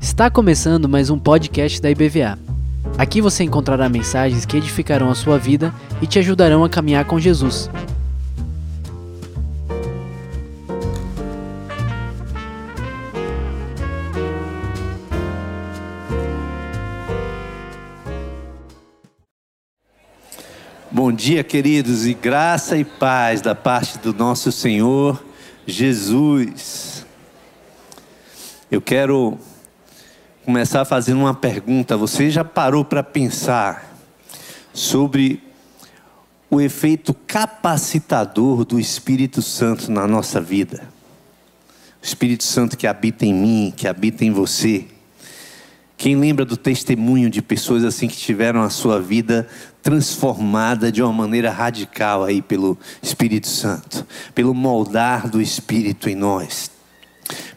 Está começando mais um podcast da IBVA. Aqui você encontrará mensagens que edificarão a sua vida e te ajudarão a caminhar com Jesus. Bom dia, queridos, e graça e paz da parte do nosso Senhor Jesus. Eu quero começar fazendo uma pergunta. Você já parou para pensar sobre o efeito capacitador do Espírito Santo na nossa vida? O Espírito Santo que habita em mim, que habita em você. Quem lembra do testemunho de pessoas assim que tiveram a sua vida transformada de uma maneira radical aí pelo Espírito Santo, pelo moldar do Espírito em nós?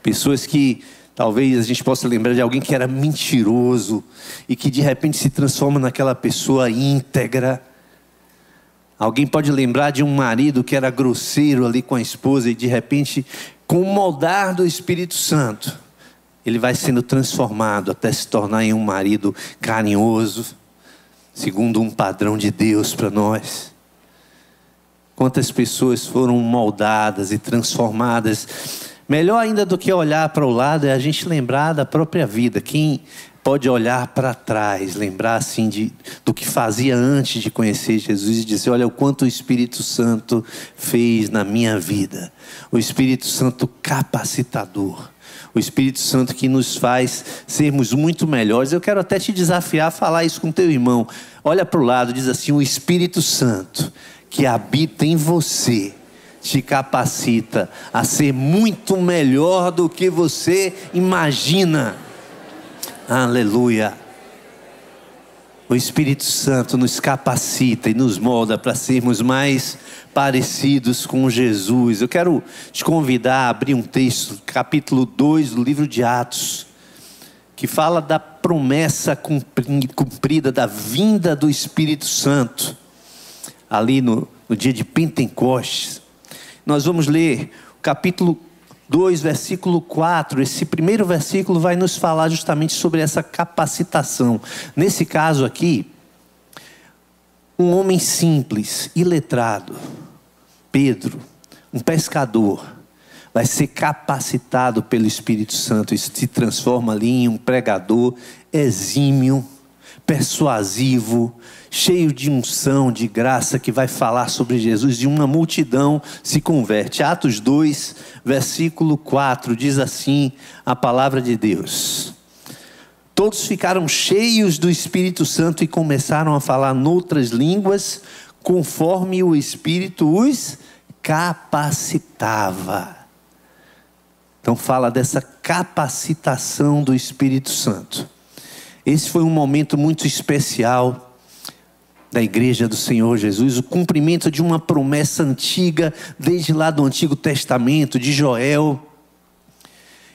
Pessoas que Talvez a gente possa lembrar de alguém que era mentiroso e que de repente se transforma naquela pessoa íntegra. Alguém pode lembrar de um marido que era grosseiro ali com a esposa e de repente, com o moldar do Espírito Santo, ele vai sendo transformado até se tornar em um marido carinhoso, segundo um padrão de Deus para nós. Quantas pessoas foram moldadas e transformadas Melhor ainda do que olhar para o lado é a gente lembrar da própria vida. Quem pode olhar para trás, lembrar assim de, do que fazia antes de conhecer Jesus e dizer: olha o quanto o Espírito Santo fez na minha vida. O Espírito Santo capacitador. O Espírito Santo que nos faz sermos muito melhores. Eu quero até te desafiar a falar isso com teu irmão. Olha para o lado, diz assim: o Espírito Santo que habita em você te capacita a ser muito melhor do que você imagina. Aleluia. O Espírito Santo nos capacita e nos molda para sermos mais parecidos com Jesus. Eu quero te convidar a abrir um texto, capítulo 2 do livro de Atos, que fala da promessa cumprida da vinda do Espírito Santo, ali no, no dia de Pentecostes. Nós vamos ler o capítulo 2, versículo 4. Esse primeiro versículo vai nos falar justamente sobre essa capacitação. Nesse caso aqui, um homem simples, iletrado, Pedro, um pescador, vai ser capacitado pelo Espírito Santo e se transforma ali em um pregador exímio persuasivo, cheio de unção, de graça, que vai falar sobre Jesus, e uma multidão se converte. Atos 2, versículo 4, diz assim a palavra de Deus. Todos ficaram cheios do Espírito Santo e começaram a falar noutras línguas, conforme o Espírito os capacitava. Então, fala dessa capacitação do Espírito Santo. Esse foi um momento muito especial da igreja do Senhor Jesus, o cumprimento de uma promessa antiga, desde lá do Antigo Testamento, de Joel,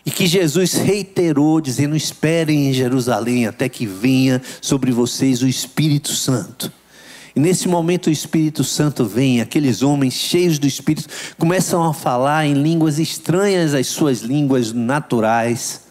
e que Jesus reiterou, dizendo: Esperem em Jerusalém até que venha sobre vocês o Espírito Santo. E nesse momento o Espírito Santo vem, aqueles homens cheios do Espírito começam a falar em línguas estranhas às suas línguas naturais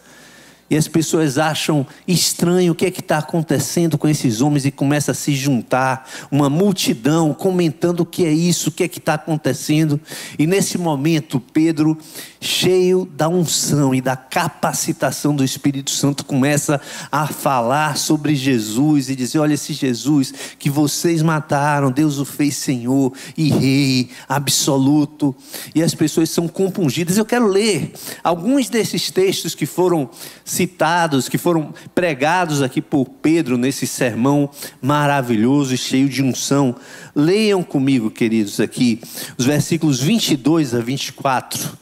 e as pessoas acham estranho o que é que está acontecendo com esses homens e começa a se juntar uma multidão comentando o que é isso, o que é que está acontecendo. E nesse momento, Pedro, cheio da unção e da capacitação do Espírito Santo, começa a falar sobre Jesus e dizer: olha, esse Jesus que vocês mataram, Deus o fez Senhor e Rei absoluto. E as pessoas são compungidas. Eu quero ler alguns desses textos que foram citados, que foram pregados aqui por Pedro nesse sermão maravilhoso e cheio de unção. Leiam comigo, queridos, aqui os versículos 22 a 24.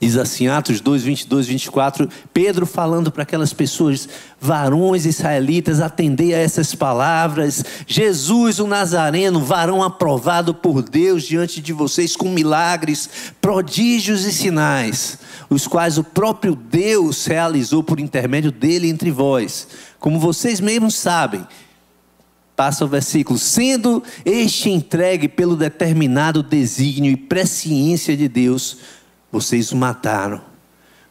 Diz assim, Atos 2, 22, 24, Pedro falando para aquelas pessoas, varões israelitas, atendei a essas palavras. Jesus, o Nazareno, varão aprovado por Deus diante de vocês com milagres, prodígios e sinais, os quais o próprio Deus realizou por intermédio dele entre vós. Como vocês mesmos sabem, passa o versículo, sendo este entregue pelo determinado desígnio e presciência de Deus vocês o mataram,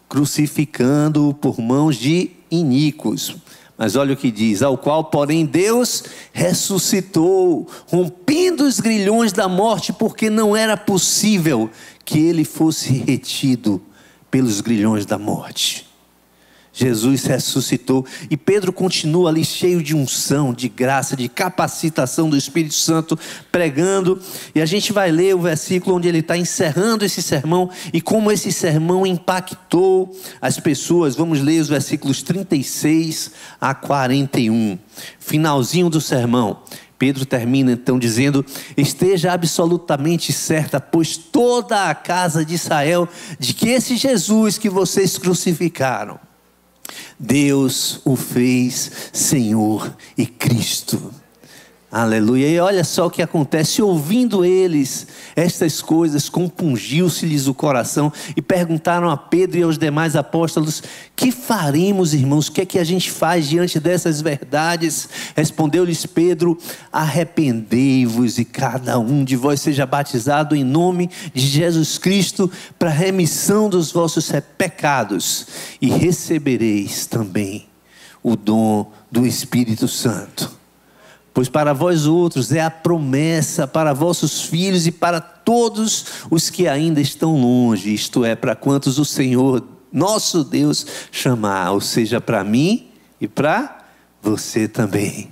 crucificando-o por mãos de iníquos. Mas olha o que diz: ao qual, porém, Deus ressuscitou, rompendo os grilhões da morte, porque não era possível que ele fosse retido pelos grilhões da morte. Jesus ressuscitou e Pedro continua ali cheio de unção, de graça, de capacitação do Espírito Santo, pregando. E a gente vai ler o versículo onde ele está encerrando esse sermão e como esse sermão impactou as pessoas. Vamos ler os versículos 36 a 41, finalzinho do sermão. Pedro termina então dizendo: Esteja absolutamente certa, pois toda a casa de Israel, de que esse Jesus que vocês crucificaram, Deus o fez Senhor e Cristo. Aleluia. E olha só o que acontece. Ouvindo eles estas coisas, compungiu-se-lhes o coração e perguntaram a Pedro e aos demais apóstolos: Que faremos, irmãos? O que é que a gente faz diante dessas verdades? Respondeu-lhes Pedro: Arrependei-vos e cada um de vós seja batizado em nome de Jesus Cristo para remissão dos vossos pecados e recebereis também o dom do Espírito Santo Pois para vós outros é a promessa para vossos filhos e para todos os que ainda estão longe, isto é, para quantos o Senhor, nosso Deus, chamar, ou seja, para mim e para você também.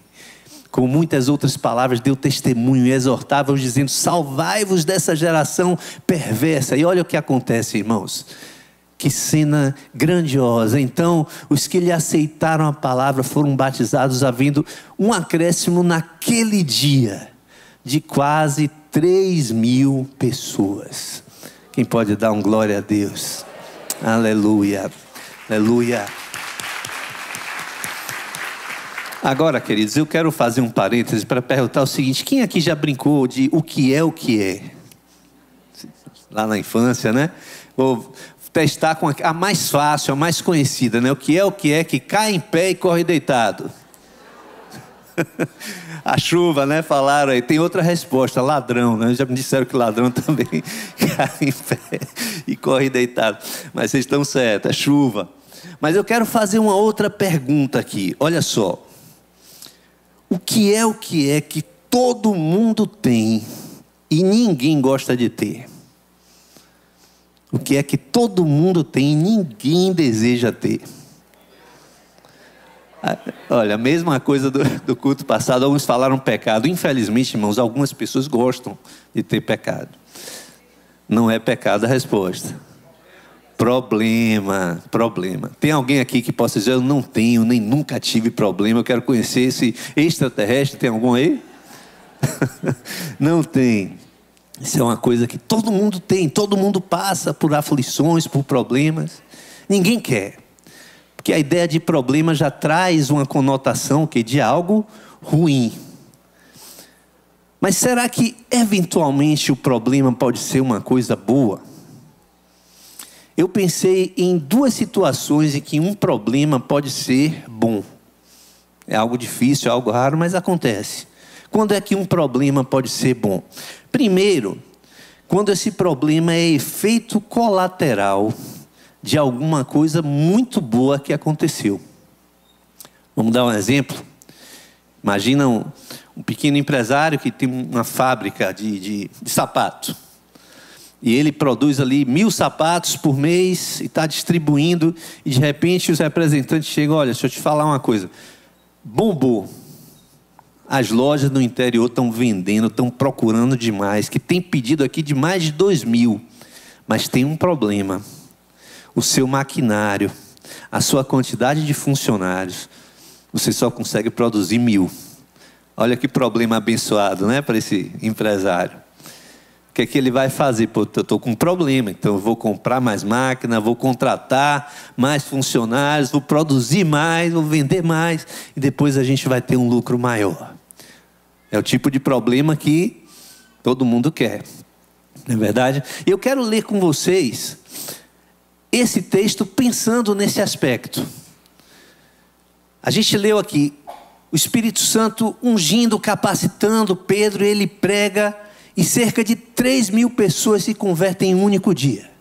Com muitas outras palavras, deu testemunho e exortava-os, dizendo: Salvai-vos dessa geração perversa. E olha o que acontece, irmãos. Que cena grandiosa. Então, os que lhe aceitaram a palavra foram batizados, havendo um acréscimo naquele dia de quase 3 mil pessoas. Quem pode dar um glória a Deus? Aleluia, aleluia. Agora, queridos, eu quero fazer um parêntese para perguntar o seguinte: quem aqui já brincou de o que é o que é? Lá na infância, né? Vou testar com a mais fácil, a mais conhecida, né? O que é o que é que cai em pé e corre deitado? a chuva, né? Falaram aí. Tem outra resposta, ladrão, né? Já me disseram que ladrão também cai em pé e corre deitado. Mas vocês estão certos, é chuva. Mas eu quero fazer uma outra pergunta aqui. Olha só. O que é o que é que todo mundo tem e ninguém gosta de ter? O que é que todo mundo tem e ninguém deseja ter. Ah, olha, a mesma coisa do, do, culto passado, alguns falaram pecado. Infelizmente, irmãos, algumas pessoas gostam de ter pecado. Não é pecado a resposta. Problema, problema. Tem alguém aqui que possa dizer, eu não tenho, nem nunca tive problema, eu quero conhecer esse extraterrestre? Tem algum aí? não tem. Isso é uma coisa que todo mundo tem, todo mundo passa por aflições, por problemas. Ninguém quer. Porque a ideia de problema já traz uma conotação que de algo ruim. Mas será que eventualmente o problema pode ser uma coisa boa? Eu pensei em duas situações em que um problema pode ser bom. É algo difícil, é algo raro, mas acontece. Quando é que um problema pode ser bom? Primeiro, quando esse problema é efeito colateral de alguma coisa muito boa que aconteceu. Vamos dar um exemplo? Imagina um, um pequeno empresário que tem uma fábrica de, de, de sapato. E ele produz ali mil sapatos por mês e está distribuindo. E de repente os representantes chegam: olha, deixa eu te falar uma coisa. Bombou as lojas no interior estão vendendo, estão procurando demais, que tem pedido aqui de mais de dois mil. Mas tem um problema. O seu maquinário, a sua quantidade de funcionários, você só consegue produzir mil. Olha que problema abençoado, né, para esse empresário. O que é que ele vai fazer? Pô, eu estou com um problema, então eu vou comprar mais máquina, vou contratar mais funcionários, vou produzir mais, vou vender mais, e depois a gente vai ter um lucro maior. É o tipo de problema que todo mundo quer. Não é verdade? Eu quero ler com vocês esse texto pensando nesse aspecto. A gente leu aqui o Espírito Santo ungindo, capacitando Pedro, ele prega e cerca de 3 mil pessoas se convertem em um único dia.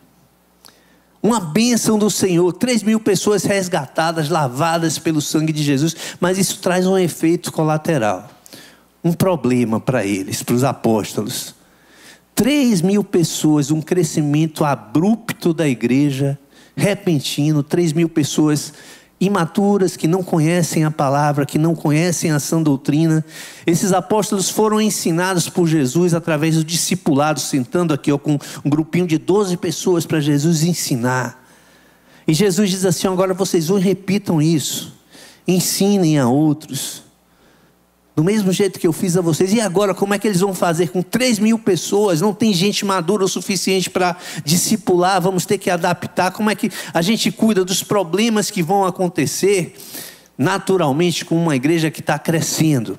uma bênção do Senhor, 3 mil pessoas resgatadas, lavadas pelo sangue de Jesus, mas isso traz um efeito colateral, um problema para eles, para os apóstolos. 3 mil pessoas, um crescimento abrupto da igreja, repentino, 3 mil pessoas imaturas, que não conhecem a palavra, que não conhecem a sã doutrina. Esses apóstolos foram ensinados por Jesus através do discipulado, sentando aqui ó, com um grupinho de 12 pessoas para Jesus ensinar. E Jesus diz assim: agora vocês vão repitam isso, ensinem a outros. Do mesmo jeito que eu fiz a vocês. E agora, como é que eles vão fazer com 3 mil pessoas? Não tem gente madura o suficiente para discipular, vamos ter que adaptar. Como é que a gente cuida dos problemas que vão acontecer naturalmente com uma igreja que está crescendo?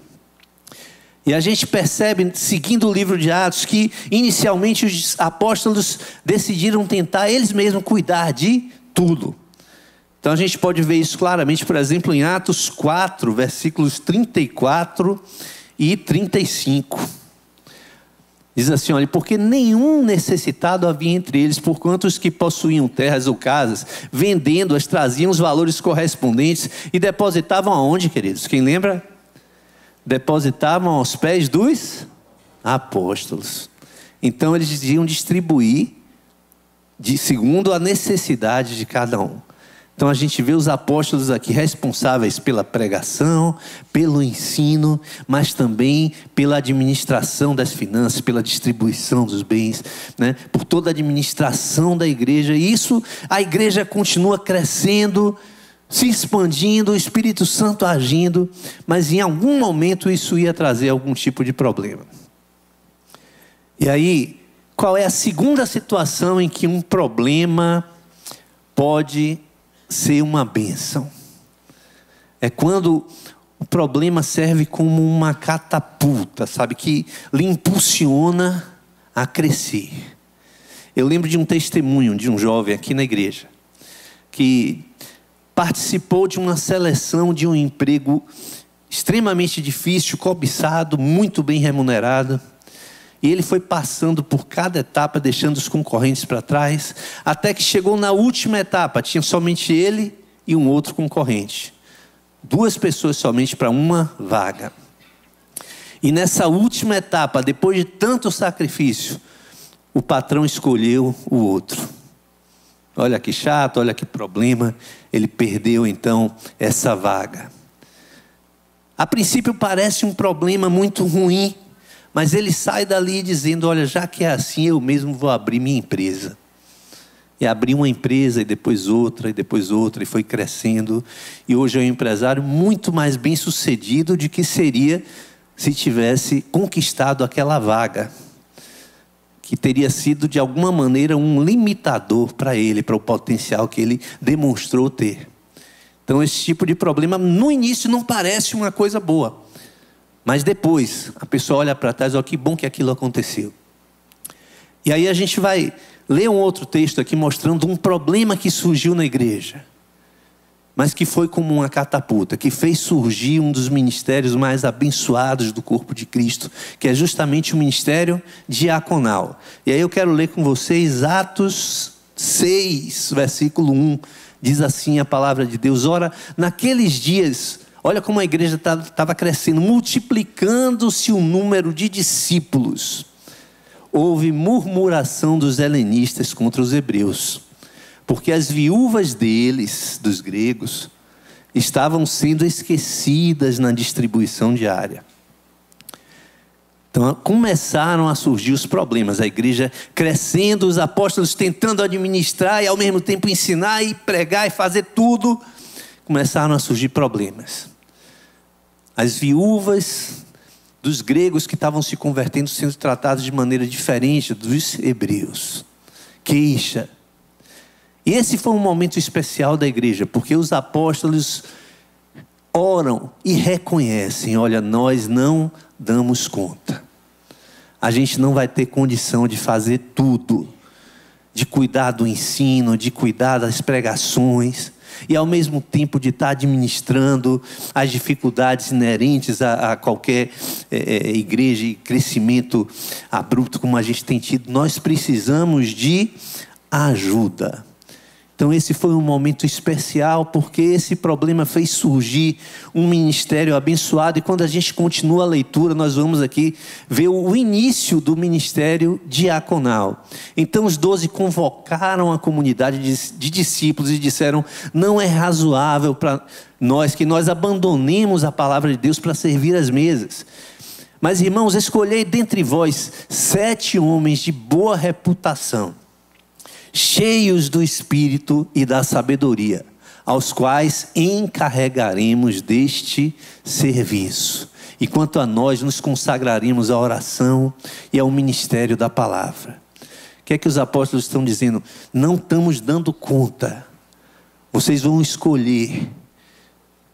E a gente percebe, seguindo o livro de Atos, que inicialmente os apóstolos decidiram tentar eles mesmos cuidar de tudo. Então a gente pode ver isso claramente, por exemplo, em Atos 4, versículos 34 e 35. Diz assim: olha, porque nenhum necessitado havia entre eles, porquanto os que possuíam terras ou casas, vendendo-as, traziam os valores correspondentes e depositavam aonde, queridos? Quem lembra? Depositavam aos pés dos apóstolos. Então eles iam distribuir de segundo a necessidade de cada um. Então a gente vê os apóstolos aqui responsáveis pela pregação, pelo ensino, mas também pela administração das finanças, pela distribuição dos bens, né? por toda a administração da igreja. E isso, a igreja continua crescendo, se expandindo, o Espírito Santo agindo, mas em algum momento isso ia trazer algum tipo de problema. E aí, qual é a segunda situação em que um problema pode ser uma bênção. É quando o problema serve como uma catapulta, sabe, que lhe impulsiona a crescer. Eu lembro de um testemunho de um jovem aqui na igreja que participou de uma seleção de um emprego extremamente difícil, cobiçado, muito bem remunerado. E ele foi passando por cada etapa, deixando os concorrentes para trás, até que chegou na última etapa, tinha somente ele e um outro concorrente. Duas pessoas somente para uma vaga. E nessa última etapa, depois de tanto sacrifício, o patrão escolheu o outro. Olha que chato, olha que problema. Ele perdeu então essa vaga. A princípio parece um problema muito ruim, mas ele sai dali dizendo: Olha, já que é assim, eu mesmo vou abrir minha empresa. E abriu uma empresa, e depois outra, e depois outra, e foi crescendo. E hoje é um empresário muito mais bem sucedido do que seria se tivesse conquistado aquela vaga, que teria sido de alguma maneira um limitador para ele, para o potencial que ele demonstrou ter. Então, esse tipo de problema, no início, não parece uma coisa boa. Mas depois, a pessoa olha para trás, olha que bom que aquilo aconteceu. E aí a gente vai ler um outro texto aqui mostrando um problema que surgiu na igreja, mas que foi como uma catapulta, que fez surgir um dos ministérios mais abençoados do corpo de Cristo, que é justamente o ministério diaconal. E aí eu quero ler com vocês Atos 6, versículo 1. Diz assim a palavra de Deus: Ora, naqueles dias Olha como a igreja estava tá, crescendo, multiplicando-se o número de discípulos. Houve murmuração dos helenistas contra os hebreus, porque as viúvas deles, dos gregos, estavam sendo esquecidas na distribuição diária. Então começaram a surgir os problemas, a igreja crescendo, os apóstolos tentando administrar e ao mesmo tempo ensinar e pregar e fazer tudo, começaram a surgir problemas as viúvas dos gregos que estavam se convertendo sendo tratados de maneira diferente dos hebreus. Queixa. E esse foi um momento especial da igreja, porque os apóstolos oram e reconhecem: olha, nós não damos conta. A gente não vai ter condição de fazer tudo, de cuidar do ensino, de cuidar das pregações e ao mesmo tempo de estar administrando as dificuldades inerentes a, a qualquer é, é, igreja e crescimento abrupto como a gente tem tido, nós precisamos de ajuda. Então, esse foi um momento especial, porque esse problema fez surgir um ministério abençoado. E quando a gente continua a leitura, nós vamos aqui ver o início do ministério diaconal. Então, os doze convocaram a comunidade de, discípulos e disseram: Não é razoável para nós que nós abandonemos a palavra de Deus para servir as mesas. Mas, irmãos, escolhei dentre vós sete homens de boa reputação cheios do Espírito e da sabedoria, aos quais encarregaremos deste serviço. E quanto a nós, nos consagraremos à oração e ao ministério da palavra. O que é que os apóstolos estão dizendo? Não estamos dando conta. Vocês vão escolher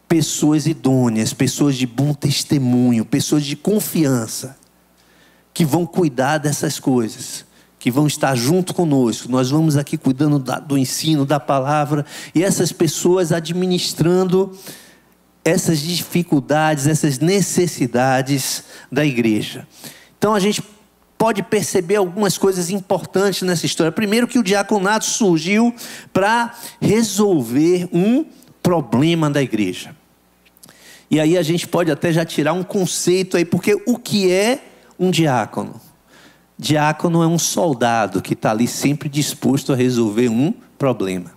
pessoas idôneas, pessoas de bom testemunho, pessoas de confiança, que vão cuidar dessas coisas que vão estar junto conosco. Nós vamos aqui cuidando da, do ensino, da palavra, e essas pessoas administrando essas dificuldades, essas necessidades da igreja. Então a gente pode perceber algumas coisas importantes nessa história. Primeiro, que o diaconato surgiu para resolver um problema da igreja. E aí a gente pode até já tirar um conceito aí, porque o que é um diácono? Diácono é um soldado que está ali sempre disposto a resolver um problema.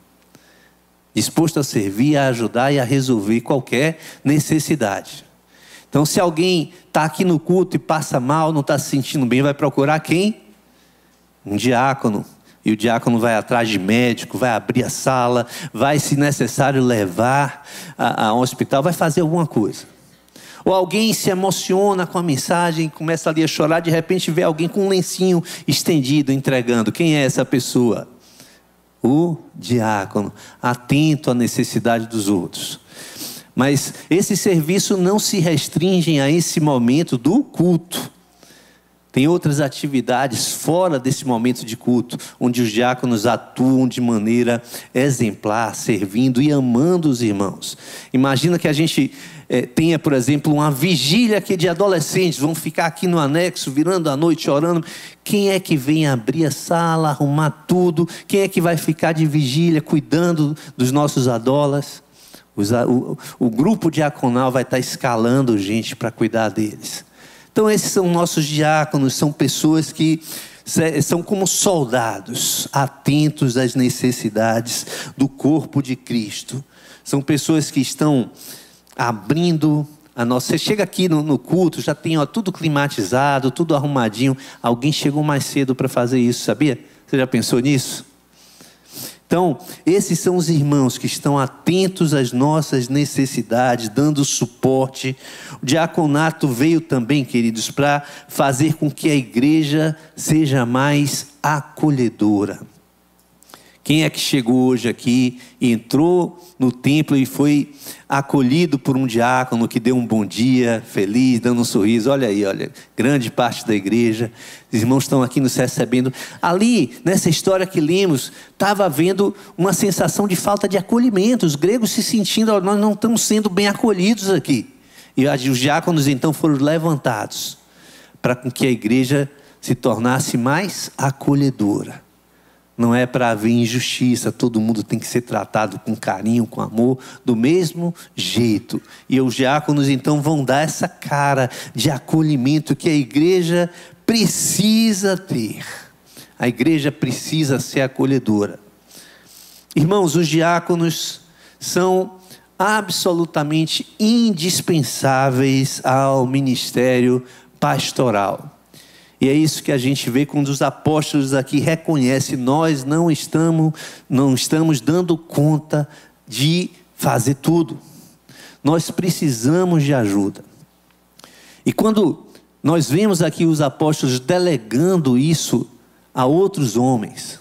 Disposto a servir, a ajudar e a resolver qualquer necessidade. Então, se alguém está aqui no culto e passa mal, não está se sentindo bem, vai procurar quem? Um diácono. E o diácono vai atrás de médico, vai abrir a sala, vai, se necessário, levar a, a um hospital, vai fazer alguma coisa. Ou alguém se emociona com a mensagem, começa ali a chorar, de repente vê alguém com um lencinho estendido entregando. Quem é essa pessoa? O diácono, atento à necessidade dos outros. Mas esse serviço não se restringe a esse momento do culto. Tem outras atividades fora desse momento de culto, onde os diáconos atuam de maneira exemplar, servindo e amando os irmãos. Imagina que a gente é, tenha, por exemplo, uma vigília aqui de adolescentes, vão ficar aqui no anexo, virando a noite, orando. Quem é que vem abrir a sala, arrumar tudo? Quem é que vai ficar de vigília, cuidando dos nossos adolas? Os, o, o grupo diaconal vai estar escalando gente para cuidar deles. Então, esses são nossos diáconos, são pessoas que são como soldados, atentos às necessidades do corpo de Cristo. São pessoas que estão abrindo a nossa. Você chega aqui no, no culto, já tem ó, tudo climatizado, tudo arrumadinho. Alguém chegou mais cedo para fazer isso, sabia? Você já pensou nisso? Então, esses são os irmãos que estão atentos às nossas necessidades, dando suporte. O diaconato veio também, queridos, para fazer com que a igreja seja mais acolhedora. Quem é que chegou hoje aqui, entrou no templo e foi acolhido por um diácono que deu um bom dia, feliz, dando um sorriso? Olha aí, olha, grande parte da igreja, os irmãos estão aqui nos recebendo. Ali, nessa história que lemos, estava havendo uma sensação de falta de acolhimento, os gregos se sentindo, nós não estamos sendo bem acolhidos aqui. E os diáconos então foram levantados para que a igreja se tornasse mais acolhedora. Não é para haver injustiça, todo mundo tem que ser tratado com carinho, com amor, do mesmo jeito. E os diáconos então vão dar essa cara de acolhimento que a igreja precisa ter. A igreja precisa ser acolhedora. Irmãos, os diáconos são absolutamente indispensáveis ao ministério pastoral. E é isso que a gente vê quando os apóstolos aqui reconhecem: nós não estamos, não estamos dando conta de fazer tudo. Nós precisamos de ajuda. E quando nós vemos aqui os apóstolos delegando isso a outros homens,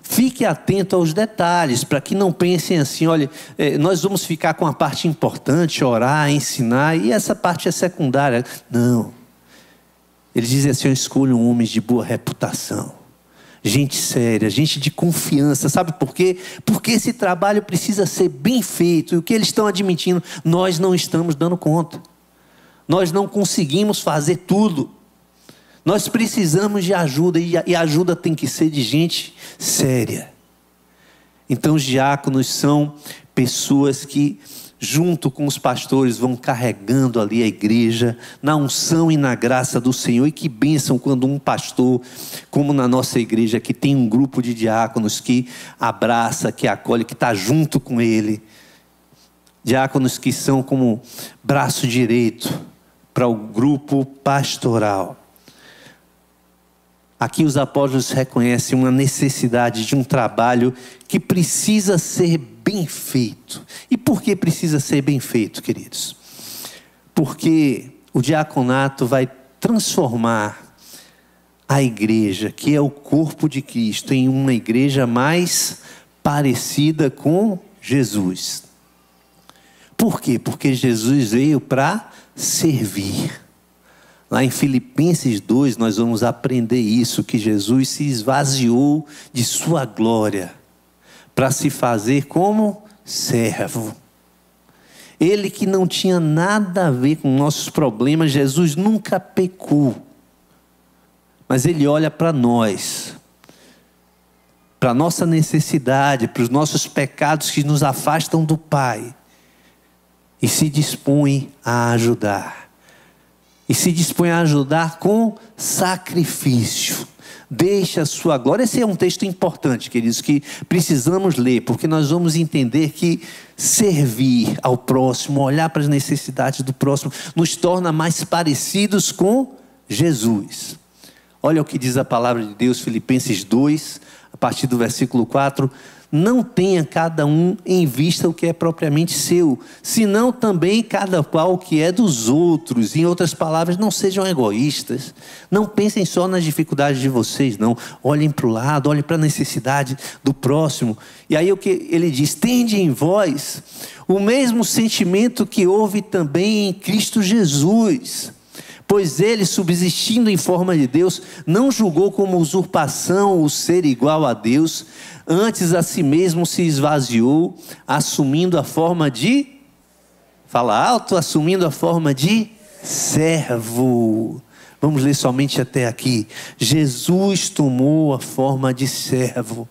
Fique atento aos detalhes, para que não pensem assim: olha, é, nós vamos ficar com a parte importante, orar, ensinar, e essa parte é secundária. Não. Eles dizem assim: eu escolho homens de boa reputação, gente séria, gente de confiança. Sabe por quê? Porque esse trabalho precisa ser bem feito. E o que eles estão admitindo, nós não estamos dando conta. Nós não conseguimos fazer tudo. Nós precisamos de ajuda e a ajuda tem que ser de gente séria, Então, os diáconos são pessoas que, junto com os pastores, vão carregando ali a igreja na unção e na graça do Senhor. E que bênção quando um pastor, como na nossa igreja, que tem um grupo de diáconos que abraça, que acolhe, que está junto com ele. Diáconos que são como braço direito para o grupo pastoral. Aqui os apóstolos reconhecem uma necessidade de um trabalho que precisa ser bem feito. E por que precisa ser bem feito, queridos? Porque o diaconato vai transformar a igreja, que é o corpo de Cristo, em uma igreja mais parecida com Jesus. Por quê? Porque Jesus veio para servir. Lá em Filipenses 2, nós vamos aprender isso: que Jesus se esvaziou de sua glória para se fazer como servo. Ele que não tinha nada a ver com nossos problemas, Jesus nunca pecou. Mas ele olha para nós, para nossa necessidade, para os nossos pecados que nos afastam do Pai, e se dispõe a ajudar e se dispõe a ajudar com sacrifício. Deixa a sua glória. Esse é um texto importante, queridos, que precisamos ler, porque nós vamos entender que servir ao próximo, olhar para as necessidades do próximo, nos torna mais parecidos com Jesus. Olha o que diz a palavra de Deus, Filipenses 2, a partir do versículo 4 não tenha cada um em vista o que é propriamente seu, senão também cada qual o que é dos outros. Em outras palavras, não sejam egoístas. Não pensem só nas dificuldades de vocês, não. Olhem para o lado, olhem para a necessidade do próximo. E aí o que ele diz: tende em vós o mesmo sentimento que houve também em Cristo Jesus pois ele, subsistindo em forma de Deus, não julgou como usurpação o ser igual a Deus, antes a si mesmo se esvaziou, assumindo a forma de. Fala alto, assumindo a forma de servo. Vamos ler somente até aqui. Jesus tomou a forma de servo.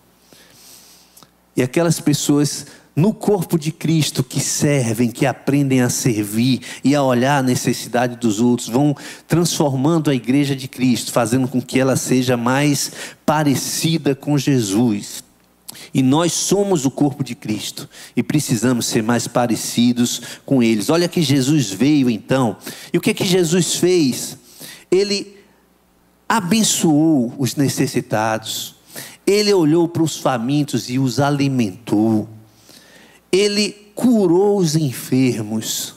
E aquelas pessoas no corpo de Cristo que servem, que aprendem a servir e a olhar a necessidade dos outros, vão transformando a igreja de Cristo, fazendo com que ela seja mais parecida com Jesus. E nós somos o corpo de Cristo e precisamos ser mais parecidos com eles. Olha que Jesus veio então. E o que que Jesus fez? Ele abençoou os necessitados. Ele olhou para os famintos e os alimentou ele curou os enfermos.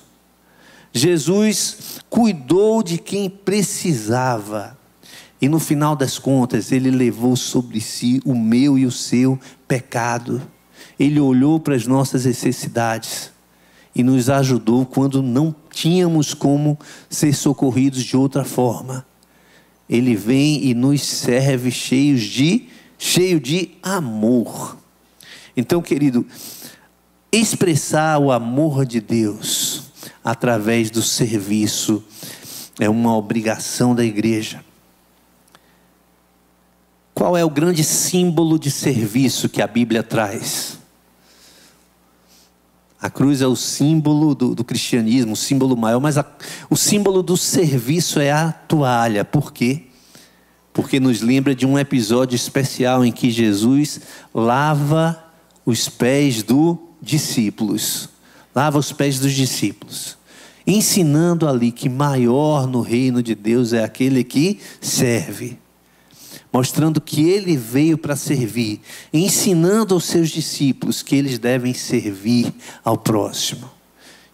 Jesus cuidou de quem precisava. E no final das contas, ele levou sobre si o meu e o seu pecado. Ele olhou para as nossas necessidades e nos ajudou quando não tínhamos como ser socorridos de outra forma. Ele vem e nos serve cheios de cheio de amor. Então, querido, expressar o amor de Deus através do serviço é uma obrigação da igreja. Qual é o grande símbolo de serviço que a Bíblia traz? A cruz é o símbolo do, do cristianismo, o símbolo maior, mas a, o símbolo do serviço é a toalha. Por quê? Porque nos lembra de um episódio especial em que Jesus lava os pés do discípulos, lava os pés dos discípulos, ensinando ali que maior no reino de Deus é aquele que serve, mostrando que ele veio para servir, ensinando aos seus discípulos que eles devem servir ao próximo.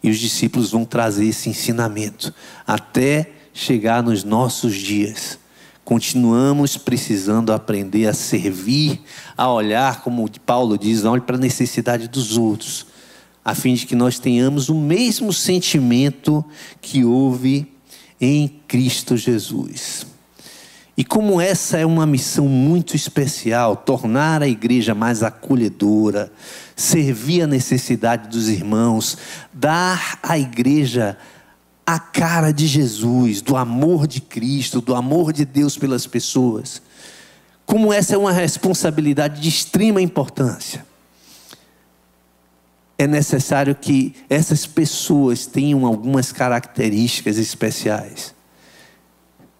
E os discípulos vão trazer esse ensinamento até chegar nos nossos dias continuamos precisando aprender a servir, a olhar, como Paulo diz, olhe para a necessidade dos outros, a fim de que nós tenhamos o mesmo sentimento que houve em Cristo Jesus. E como essa é uma missão muito especial, tornar a igreja mais acolhedora, servir a necessidade dos irmãos, dar à igreja a cara de Jesus, do amor de Cristo, do amor de Deus pelas pessoas. Como essa é uma responsabilidade de extrema importância. é necessário que essas pessoas tenham algumas características especiais.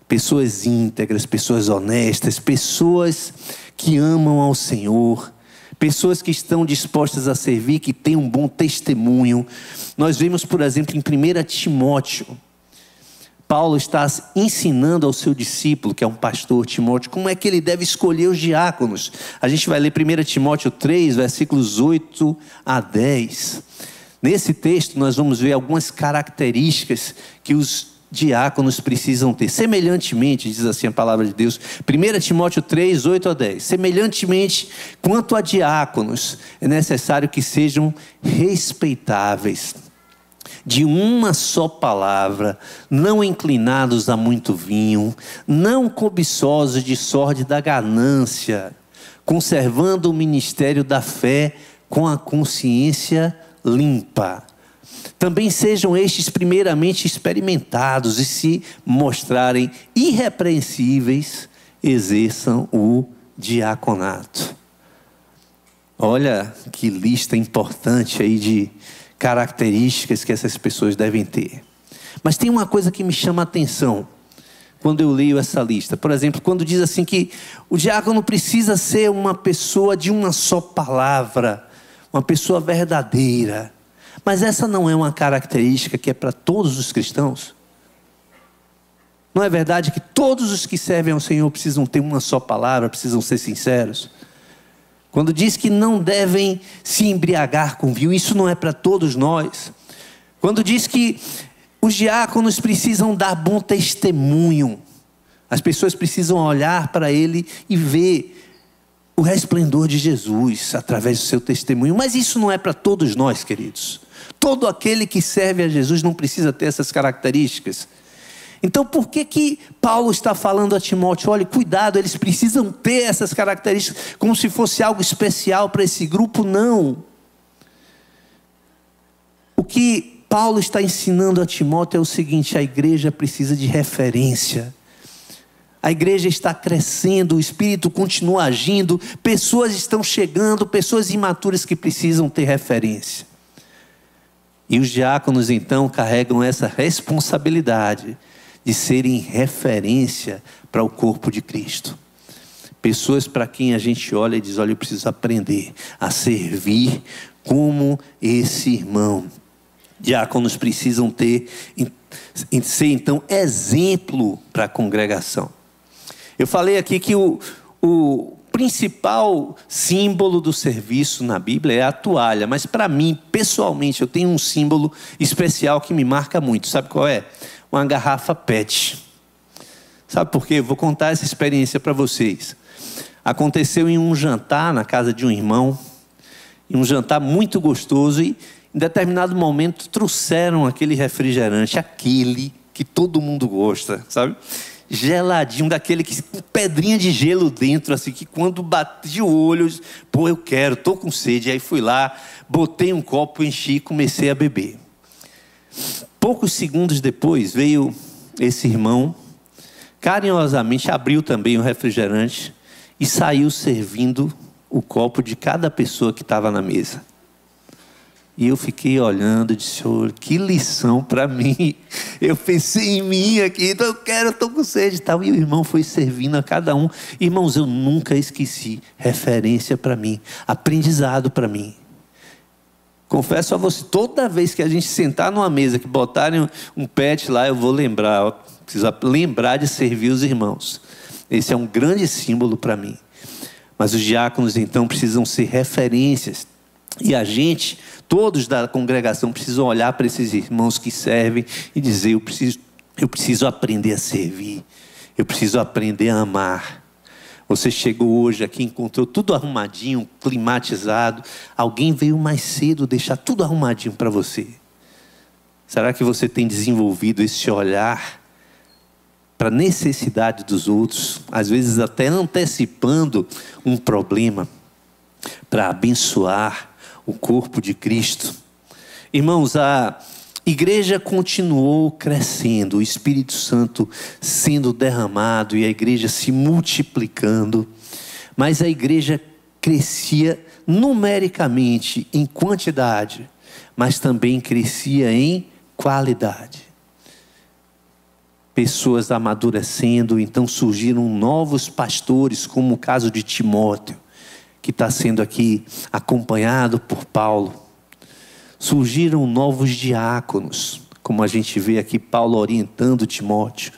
Pessoas íntegras, pessoas honestas, pessoas que amam ao Senhor, pessoas que estão dispostas a servir, que têm um bom testemunho. Nós vemos, por exemplo, em 1 Timóteo, Paulo está ensinando ao seu discípulo, que é um pastor, Timóteo, como é que ele deve escolher os diáconos. A gente vai ler 1 Timóteo 3, versículos 8 a 10. Nesse texto, nós vamos ver algumas características que os diáconos precisam ter. Semelhantemente, diz assim a palavra de Deus, 1 Timóteo 3, 8 a 10. Semelhantemente, quanto a diáconos, é necessário que sejam respeitáveis de uma só palavra, não inclinados a muito vinho, não cobiçosos de sorte da ganância, conservando o ministério da fé com a consciência limpa. Também sejam estes primeiramente experimentados e se mostrarem irrepreensíveis, exerçam o diaconato. Olha que lista importante aí de características que essas pessoas devem ter. Mas tem uma coisa que me chama a atenção quando eu leio essa lista. Por exemplo, quando diz assim que o diácono precisa ser uma pessoa de uma só palavra, uma pessoa verdadeira. Mas essa não é uma característica que é para todos os cristãos? Não é verdade que todos os que servem ao Senhor precisam ter uma só palavra, precisam ser sinceros? Quando diz que não devem se embriagar com vinho, isso não é para todos nós. Quando diz que os diáconos precisam dar bom testemunho, as pessoas precisam olhar para ele e ver o resplendor de Jesus através do seu testemunho. Mas isso não é para todos nós, queridos. Todo aquele que serve a Jesus não precisa ter essas características. Então, por que que Paulo está falando a Timóteo? Olha, cuidado, eles precisam ter essas características como se fosse algo especial para esse grupo? Não. O que Paulo está ensinando a Timóteo é o seguinte: a igreja precisa de referência. A igreja está crescendo, o Espírito continua agindo, pessoas estão chegando, pessoas imaturas que precisam ter referência. E os diáconos então carregam essa responsabilidade de serem referência para o corpo de Cristo. Pessoas para quem a gente olha e diz: olha, eu preciso aprender a servir como esse irmão. Diáconos precisam ter, ser então exemplo para a congregação. Eu falei aqui que o, o principal símbolo do serviço na Bíblia é a toalha, mas para mim, pessoalmente, eu tenho um símbolo especial que me marca muito. Sabe qual é? uma garrafa PET. Sabe por quê? Vou contar essa experiência para vocês. Aconteceu em um jantar na casa de um irmão, um jantar muito gostoso, e em determinado momento trouxeram aquele refrigerante, aquele que todo mundo gosta, sabe? Geladinho, daquele que com pedrinha de gelo dentro, assim, que quando bati o olho, pô, eu quero, tô com sede. Aí fui lá, botei um copo, enchi e comecei a beber. Poucos segundos depois veio esse irmão, carinhosamente abriu também o refrigerante e saiu servindo o copo de cada pessoa que estava na mesa. E eu fiquei olhando e disse, Senhor, que lição para mim. Eu pensei em mim aqui, então eu quero, estou com sede e tal. E o irmão foi servindo a cada um. Irmãos, eu nunca esqueci. Referência para mim, aprendizado para mim. Confesso a você, toda vez que a gente sentar numa mesa, que botarem um pet lá, eu vou lembrar, preciso lembrar de servir os irmãos. Esse é um grande símbolo para mim. Mas os diáconos então precisam ser referências. E a gente, todos da congregação, precisam olhar para esses irmãos que servem e dizer: eu preciso, eu preciso aprender a servir, eu preciso aprender a amar. Você chegou hoje aqui, encontrou tudo arrumadinho, climatizado. Alguém veio mais cedo deixar tudo arrumadinho para você. Será que você tem desenvolvido esse olhar para a necessidade dos outros, às vezes até antecipando um problema, para abençoar o corpo de Cristo? Irmãos, a igreja continuou crescendo, o Espírito Santo sendo derramado e a igreja se multiplicando, mas a igreja crescia numericamente em quantidade, mas também crescia em qualidade. Pessoas amadurecendo, então surgiram novos pastores, como o caso de Timóteo, que está sendo aqui acompanhado por Paulo. Surgiram novos diáconos, como a gente vê aqui Paulo orientando Timóteo.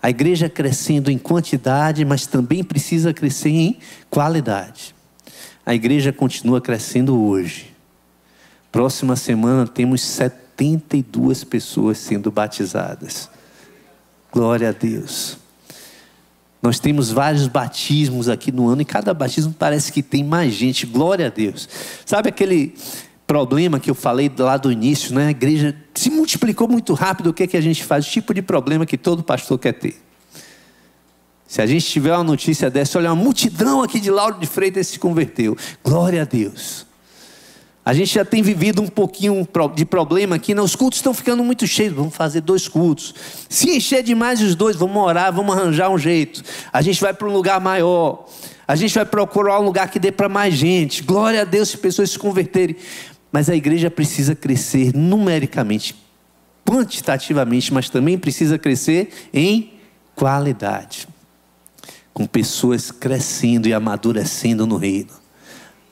A igreja crescendo em quantidade, mas também precisa crescer em qualidade. A igreja continua crescendo hoje. Próxima semana temos 72 pessoas sendo batizadas. Glória a Deus. Nós temos vários batismos aqui no ano e cada batismo parece que tem mais gente. Glória a Deus. Sabe aquele problema que eu falei lá do início, né? A igreja se multiplicou muito rápido. O que, é que a gente faz? O tipo de problema que todo pastor quer ter. Se a gente tiver uma notícia dessa, olha, uma multidão aqui de Lauro de Freitas se converteu. Glória a Deus. A gente já tem vivido um pouquinho de problema aqui, né? os cultos estão ficando muito cheios, vamos fazer dois cultos. Se encher demais os dois, vamos orar, vamos arranjar um jeito. A gente vai para um lugar maior. A gente vai procurar um lugar que dê para mais gente. Glória a Deus se pessoas se converterem. Mas a igreja precisa crescer numericamente, quantitativamente, mas também precisa crescer em qualidade. Com pessoas crescendo e amadurecendo no reino,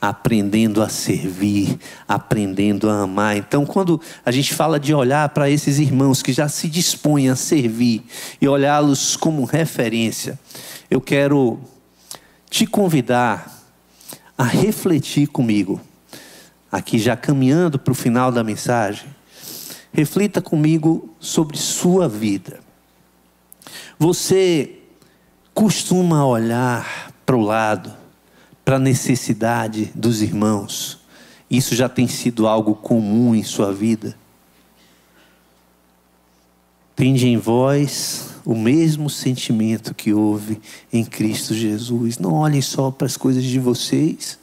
aprendendo a servir, aprendendo a amar. Então, quando a gente fala de olhar para esses irmãos que já se dispõem a servir e olhá-los como referência, eu quero te convidar a refletir comigo aqui já caminhando para o final da mensagem, reflita comigo sobre sua vida. Você costuma olhar para o lado, para a necessidade dos irmãos? Isso já tem sido algo comum em sua vida? Tende em vós o mesmo sentimento que houve em Cristo Jesus. Não olhem só para as coisas de vocês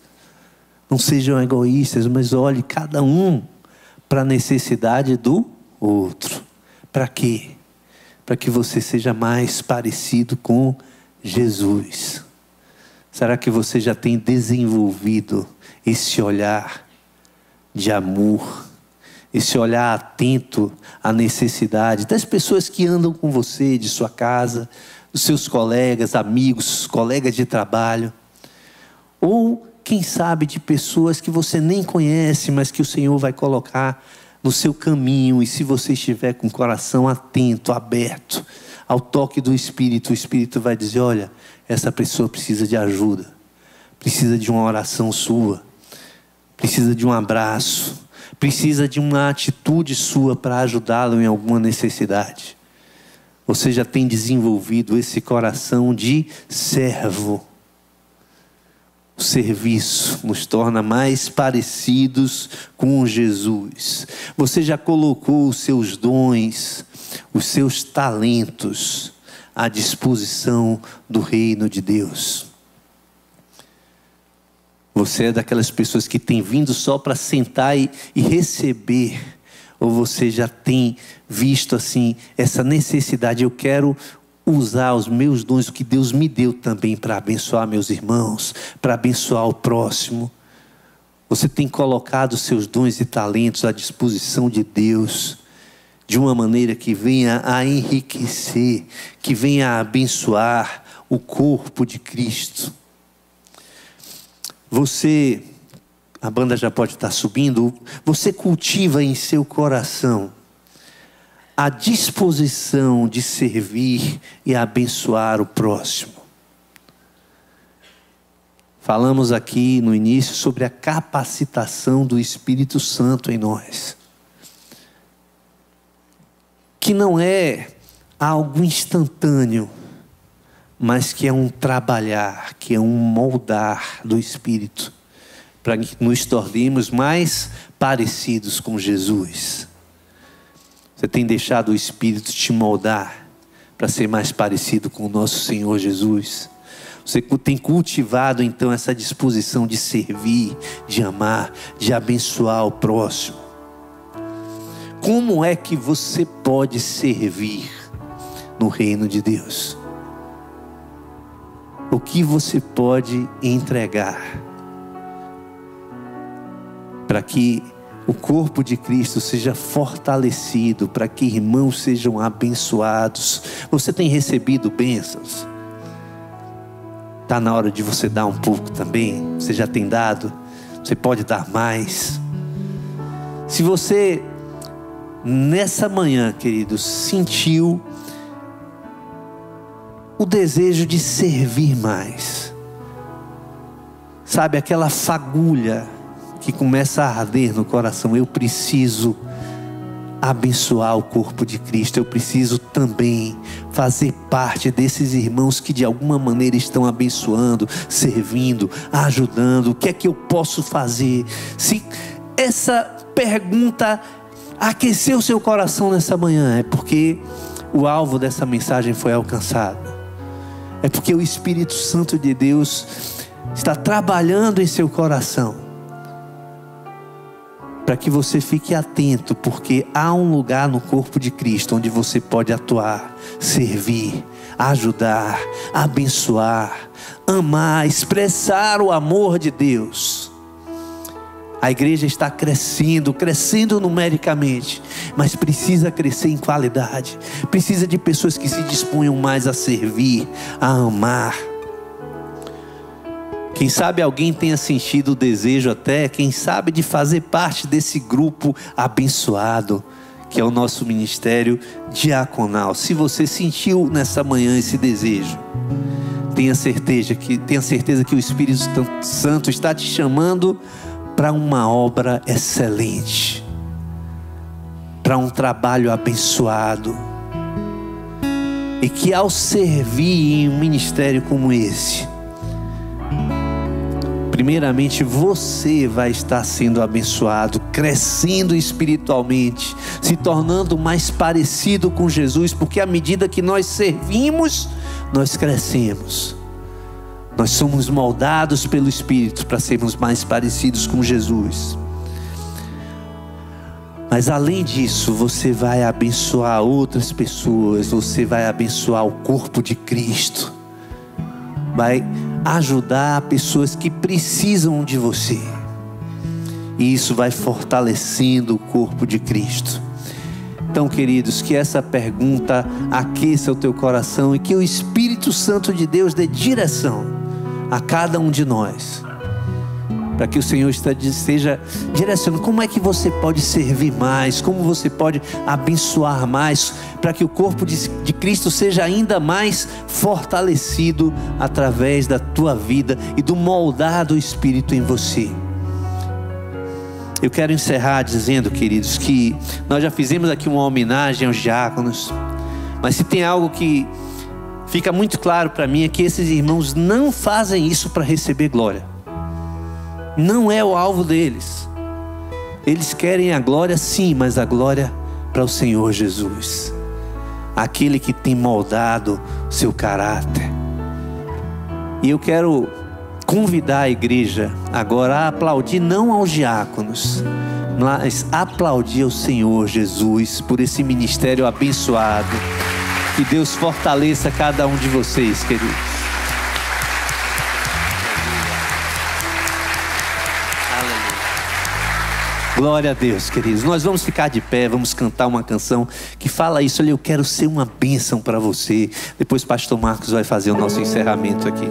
não sejam egoístas, mas olhe cada um para a necessidade do outro. Para quê? Para que você seja mais parecido com Jesus. Será que você já tem desenvolvido esse olhar de amor, esse olhar atento à necessidade das pessoas que andam com você, de sua casa, dos seus colegas, amigos, colegas de trabalho? Ou quem sabe de pessoas que você nem conhece, mas que o Senhor vai colocar no seu caminho, e se você estiver com o coração atento, aberto ao toque do Espírito, o Espírito vai dizer: olha, essa pessoa precisa de ajuda, precisa de uma oração sua, precisa de um abraço, precisa de uma atitude sua para ajudá-lo em alguma necessidade. Você já tem desenvolvido esse coração de servo o serviço nos torna mais parecidos com Jesus. Você já colocou os seus dons, os seus talentos à disposição do reino de Deus. Você é daquelas pessoas que tem vindo só para sentar e, e receber, ou você já tem visto assim essa necessidade? Eu quero usar os meus dons, o que Deus me deu também para abençoar meus irmãos, para abençoar o próximo. Você tem colocado seus dons e talentos à disposição de Deus, de uma maneira que venha a enriquecer, que venha a abençoar o corpo de Cristo. Você, a banda já pode estar subindo, você cultiva em seu coração a disposição de servir e abençoar o próximo. Falamos aqui no início sobre a capacitação do Espírito Santo em nós. Que não é algo instantâneo, mas que é um trabalhar, que é um moldar do Espírito, para que nos tornemos mais parecidos com Jesus. Você tem deixado o Espírito te moldar para ser mais parecido com o nosso Senhor Jesus? Você tem cultivado então essa disposição de servir, de amar, de abençoar o próximo? Como é que você pode servir no reino de Deus? O que você pode entregar para que o corpo de Cristo seja fortalecido, para que irmãos sejam abençoados. Você tem recebido bênçãos? Está na hora de você dar um pouco também. Você já tem dado, você pode dar mais. Se você, nessa manhã, queridos, sentiu o desejo de servir mais, sabe, aquela fagulha que começa a arder no coração, eu preciso abençoar o corpo de Cristo, eu preciso também fazer parte desses irmãos que de alguma maneira estão abençoando, servindo, ajudando. O que é que eu posso fazer? Se essa pergunta aqueceu o seu coração nessa manhã, é porque o alvo dessa mensagem foi alcançado. É porque o Espírito Santo de Deus está trabalhando em seu coração para que você fique atento, porque há um lugar no corpo de Cristo onde você pode atuar, servir, ajudar, abençoar, amar, expressar o amor de Deus. A igreja está crescendo, crescendo numericamente, mas precisa crescer em qualidade. Precisa de pessoas que se disponham mais a servir, a amar quem sabe alguém tenha sentido o desejo até, quem sabe, de fazer parte desse grupo abençoado, que é o nosso ministério diaconal. Se você sentiu nessa manhã esse desejo, tenha certeza que, tenha certeza que o Espírito Santo está te chamando para uma obra excelente, para um trabalho abençoado. E que ao servir em um ministério como esse, primeiramente você vai estar sendo abençoado, crescendo espiritualmente, se tornando mais parecido com Jesus, porque à medida que nós servimos, nós crescemos. Nós somos moldados pelo Espírito para sermos mais parecidos com Jesus. Mas além disso, você vai abençoar outras pessoas, você vai abençoar o corpo de Cristo. Vai ajudar pessoas que precisam de você. E isso vai fortalecendo o corpo de Cristo. Então, queridos, que essa pergunta aqueça o teu coração e que o Espírito Santo de Deus dê direção a cada um de nós para que o Senhor esteja direcionando como é que você pode servir mais, como você pode abençoar mais, para que o corpo de, Cristo seja ainda mais fortalecido através da tua vida e do moldar do Espírito em você. Eu quero encerrar dizendo, queridos, que nós já fizemos aqui uma homenagem aos diáconos, mas se tem algo que fica muito claro para mim é que esses irmãos não fazem isso para receber glória não é o alvo deles. Eles querem a glória, sim, mas a glória para o Senhor Jesus, aquele que tem moldado seu caráter. E eu quero convidar a igreja agora a aplaudir não aos diáconos, mas aplaudir ao Senhor Jesus por esse ministério abençoado. Que Deus fortaleça cada um de vocês, queridos. Glória a Deus, queridos. Nós vamos ficar de pé, vamos cantar uma canção que fala isso. Olha, eu quero ser uma bênção para você. Depois, Pastor Marcos vai fazer o nosso encerramento aqui.